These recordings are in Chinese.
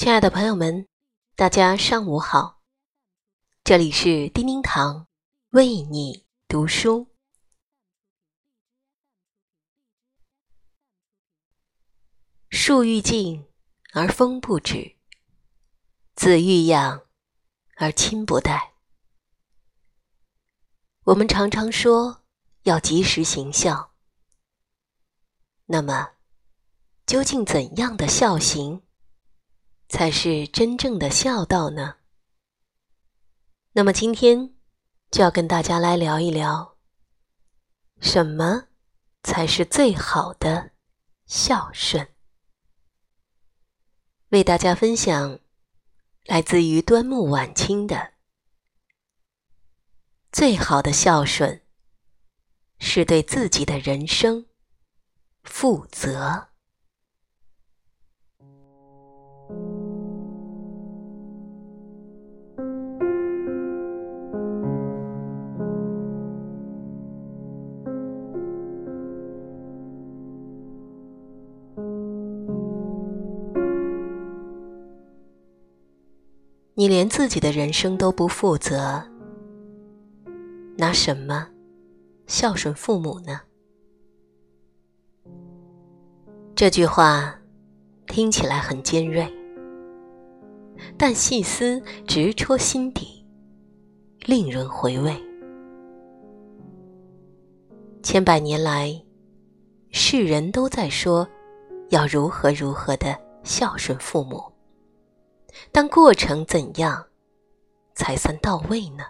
亲爱的朋友们，大家上午好！这里是叮叮堂为你读书。树欲静而风不止，子欲养而亲不待。我们常常说要及时行孝，那么究竟怎样的孝行？才是真正的孝道呢。那么今天就要跟大家来聊一聊，什么才是最好的孝顺？为大家分享来自于端木晚清的最好的孝顺，是对自己的人生负责。你连自己的人生都不负责，拿什么孝顺父母呢？这句话听起来很尖锐，但细思直戳心底，令人回味。千百年来，世人都在说要如何如何的孝顺父母。但过程怎样才算到位呢？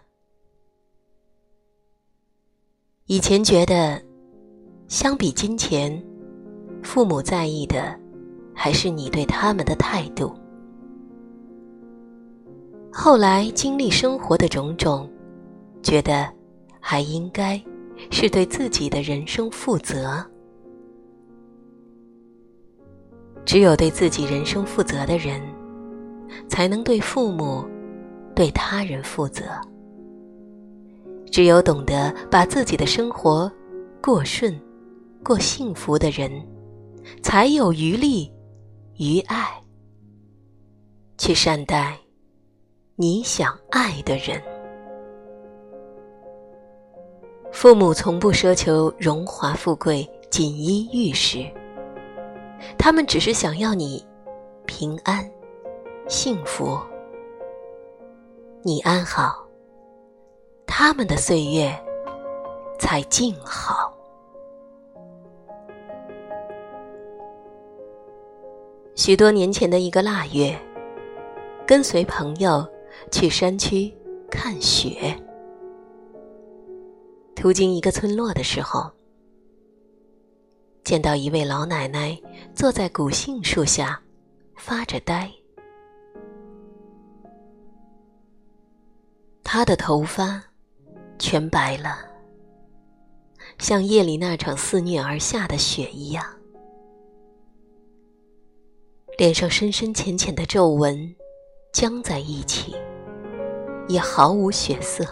以前觉得，相比金钱，父母在意的还是你对他们的态度。后来经历生活的种种，觉得还应该是对自己的人生负责。只有对自己人生负责的人。才能对父母、对他人负责。只有懂得把自己的生活过顺、过幸福的人，才有余力、余爱去善待你想爱的人。父母从不奢求荣华富贵、锦衣玉食，他们只是想要你平安。幸福，你安好，他们的岁月才静好。许多年前的一个腊月，跟随朋友去山区看雪，途经一个村落的时候，见到一位老奶奶坐在古杏树下发着呆。他的头发全白了，像夜里那场肆虐而下的雪一样，脸上深深浅浅的皱纹僵在一起，也毫无血色。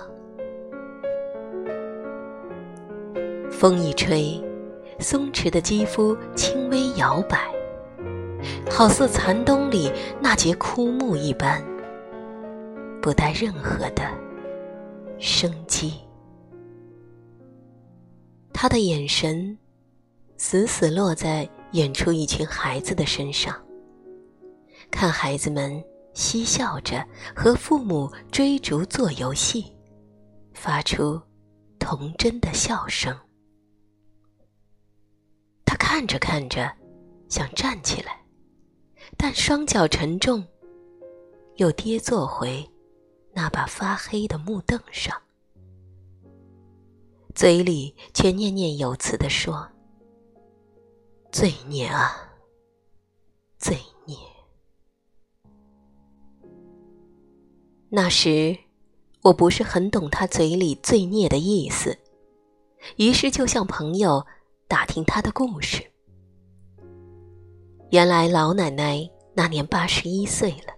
风一吹，松弛的肌肤轻微摇摆，好似残冬里那节枯木一般，不带任何的。生机，他的眼神死死落在远处一群孩子的身上，看孩子们嬉笑着和父母追逐做游戏，发出童真的笑声。他看着看着，想站起来，但双脚沉重，又跌坐回。那把发黑的木凳上，嘴里却念念有词地说：“罪孽啊，罪孽。”那时我不是很懂他嘴里“罪孽”的意思，于是就向朋友打听他的故事。原来老奶奶那年八十一岁了。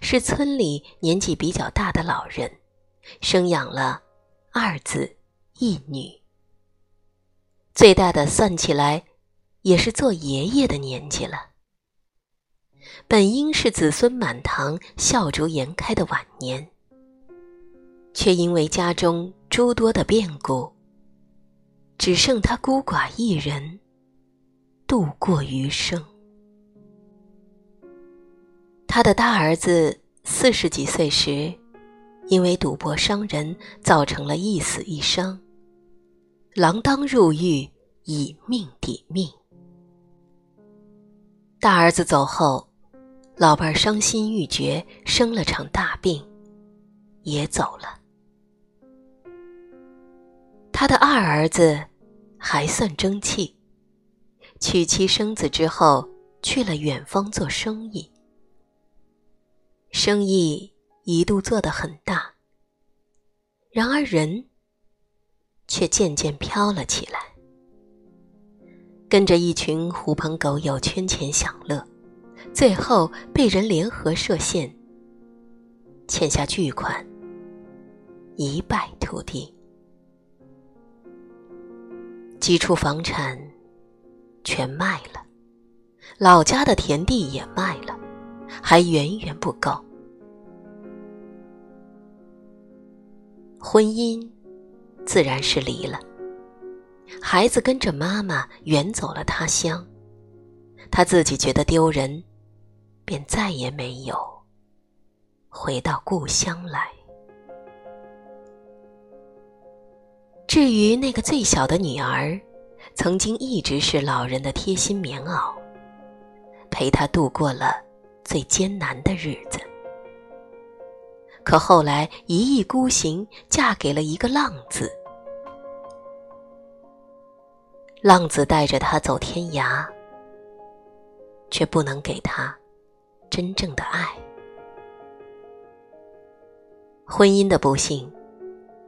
是村里年纪比较大的老人，生养了二子一女。最大的算起来，也是做爷爷的年纪了。本应是子孙满堂、笑逐颜开的晚年，却因为家中诸多的变故，只剩他孤寡一人度过余生。他的大儿子四十几岁时，因为赌博伤人，造成了一死一伤，锒铛入狱，以命抵命。大儿子走后，老伴儿伤心欲绝，生了场大病，也走了。他的二儿子还算争气，娶妻生子之后，去了远方做生意。生意一度做得很大，然而人却渐渐飘了起来。跟着一群狐朋狗友圈钱享乐，最后被人联合设限，欠下巨款，一败涂地。几处房产全卖了，老家的田地也卖了，还远远不够。婚姻自然是离了。孩子跟着妈妈远走了他乡，他自己觉得丢人，便再也没有回到故乡来。至于那个最小的女儿，曾经一直是老人的贴心棉袄，陪他度过了最艰难的日子。可后来一意孤行，嫁给了一个浪子。浪子带着她走天涯，却不能给她真正的爱。婚姻的不幸，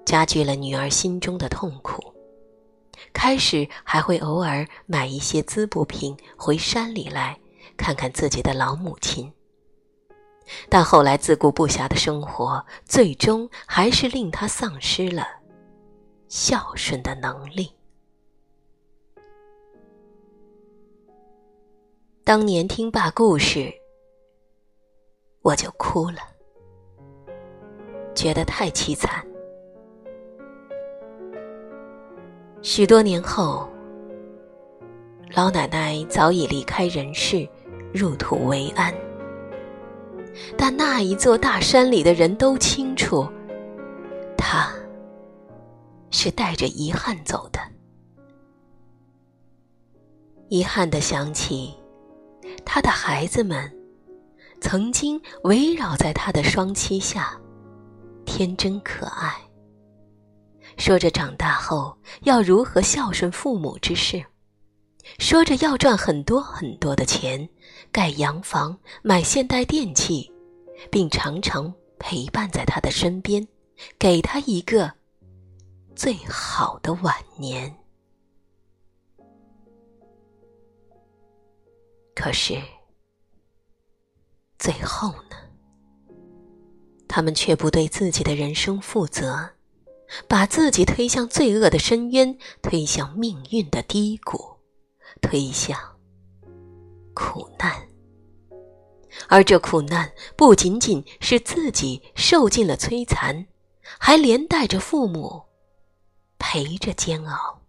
加剧了女儿心中的痛苦。开始还会偶尔买一些滋补品回山里来看看自己的老母亲，但后来自顾不暇的生活，最终还是令他丧失了孝顺的能力。当年听罢故事，我就哭了，觉得太凄惨。许多年后，老奶奶早已离开人世，入土为安。但那一座大山里的人都清楚，他是带着遗憾走的，遗憾的想起。他的孩子们，曾经围绕在他的双膝下，天真可爱。说着长大后要如何孝顺父母之事，说着要赚很多很多的钱，盖洋房、买现代电器，并常常陪伴在他的身边，给他一个最好的晚年。可是，最后呢？他们却不对自己的人生负责，把自己推向罪恶的深渊，推向命运的低谷，推向苦难。而这苦难不仅仅是自己受尽了摧残，还连带着父母陪着煎熬。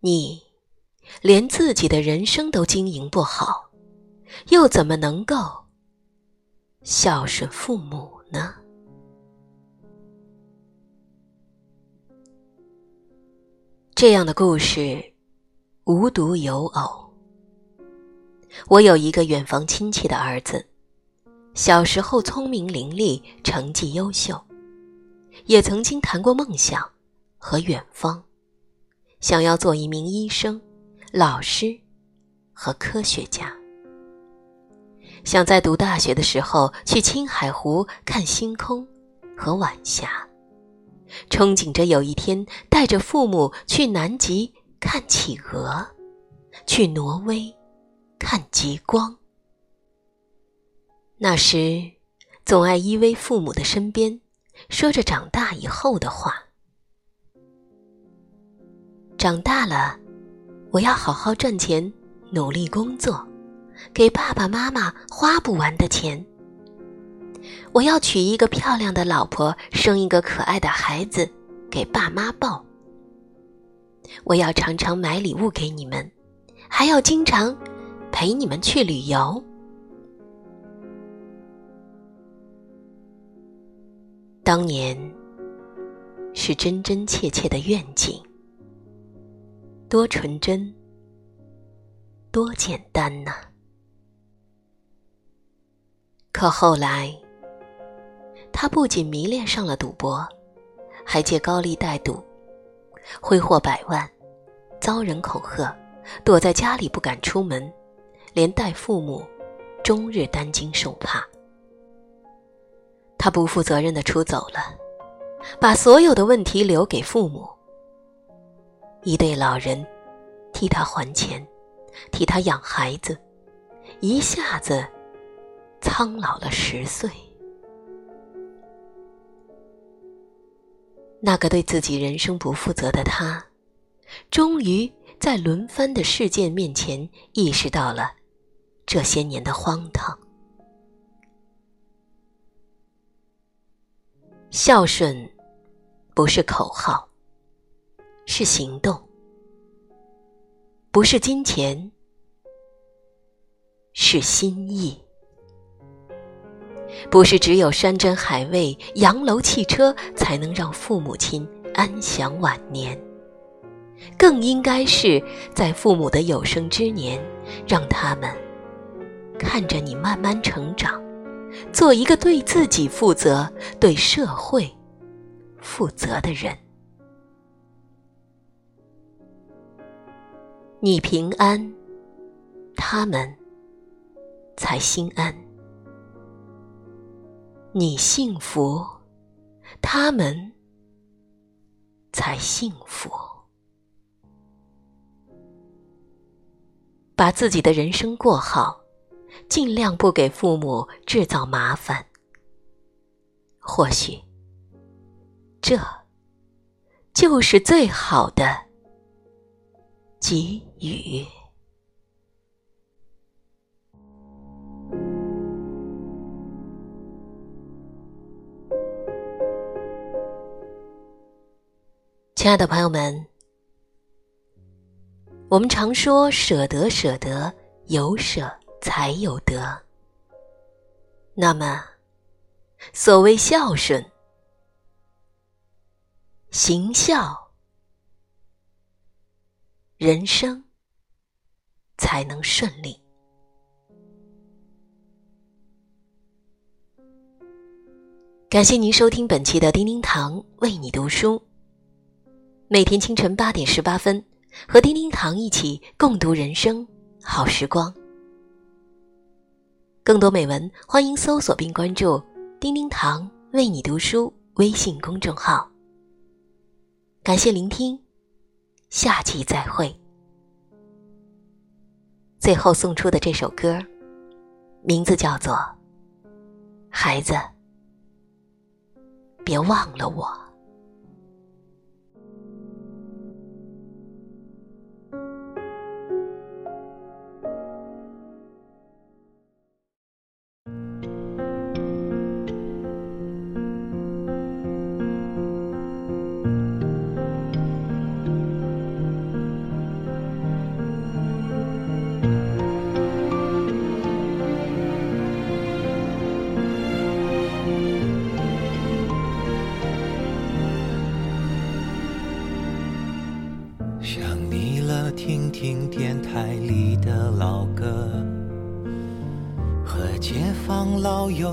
你。连自己的人生都经营不好，又怎么能够孝顺父母呢？这样的故事无独有偶。我有一个远房亲戚的儿子，小时候聪明伶俐，成绩优秀，也曾经谈过梦想和远方，想要做一名医生。老师和科学家想在读大学的时候去青海湖看星空和晚霞，憧憬着有一天带着父母去南极看企鹅，去挪威看极光。那时总爱依偎父母的身边，说着长大以后的话。长大了。我要好好赚钱，努力工作，给爸爸妈妈花不完的钱。我要娶一个漂亮的老婆，生一个可爱的孩子，给爸妈抱。我要常常买礼物给你们，还要经常陪你们去旅游。当年是真真切切的愿景，多纯真，多简单呐！可后来，他不仅迷恋上了赌博，还借高利贷赌，挥霍百万，遭人恐吓，躲在家里不敢出门，连带父母终日担惊受怕。他不负责任的出走了，把所有的问题留给父母。一对老人替他还钱，替他养孩子，一下子苍老了十岁。那个对自己人生不负责的他，终于在轮番的事件面前意识到了这些年的荒唐。孝顺，不是口号，是行动；不是金钱，是心意；不是只有山珍海味、洋楼汽车才能让父母亲安享晚年，更应该是在父母的有生之年，让他们看着你慢慢成长。做一个对自己负责、对社会负责的人。你平安，他们才心安；你幸福，他们才幸福。把自己的人生过好。尽量不给父母制造麻烦。或许，这就是最好的给予。亲爱的朋友们，我们常说舍得，舍得，有舍。才有得。那么，所谓孝顺、行孝，人生才能顺利。感谢您收听本期的叮叮堂为你读书。每天清晨八点十八分，和叮叮堂一起共读人生好时光。更多美文，欢迎搜索并关注“叮叮堂为你读书”微信公众号。感谢聆听，下期再会。最后送出的这首歌，名字叫做《孩子，别忘了我》。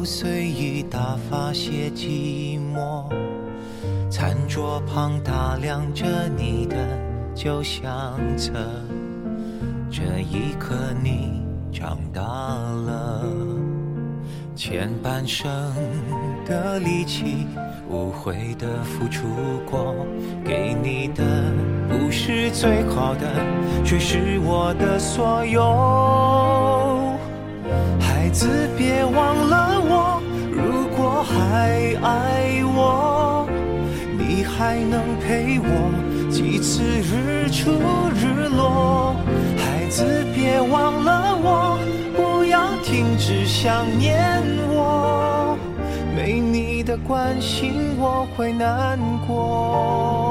随意打发些寂寞。餐桌旁打量着你的旧相册，这一刻你长大了，前半生的力气。无悔的付出过，给你的不是最好的，却是我的所有。孩子，别忘了，还爱我，你还能陪我几次日出日落？孩子，别忘了我，不要停止想念我。没你的关心，我会难过。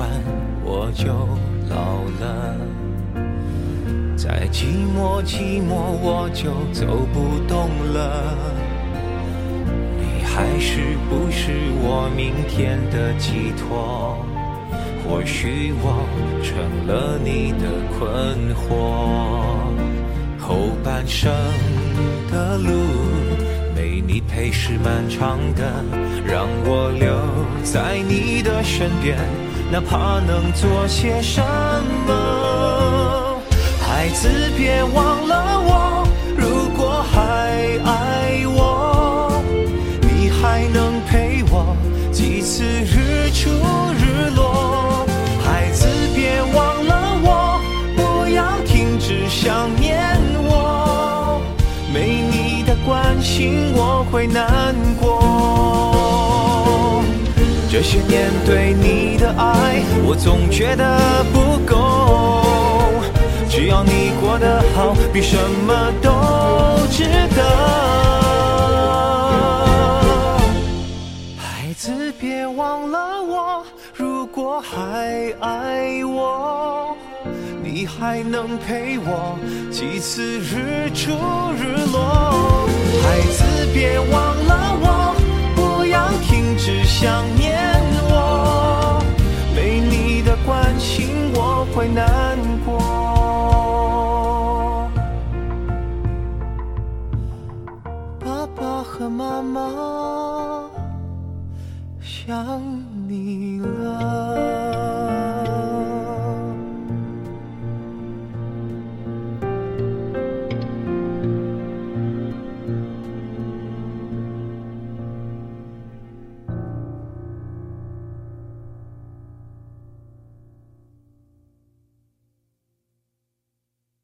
习惯，我就老了；再寂寞寂寞，我就走不动了。你还是不是我明天的寄托？或许我成了你的困惑，后半生的路。没你陪是漫长的，让我留在你的身边，哪怕能做些什么。孩子，别忘了我，如果还爱我，你还能陪我几次日出日落。孩子，别忘了我，不要停止想念我，没你的关心我会难过。这些年对你的爱，我总觉得不够。只要你过得好，比什么都值得。孩子，别忘了我，如果还爱我，你还能陪我几次日出日落。孩子，别忘了我，停止想念我，没你的关心我会难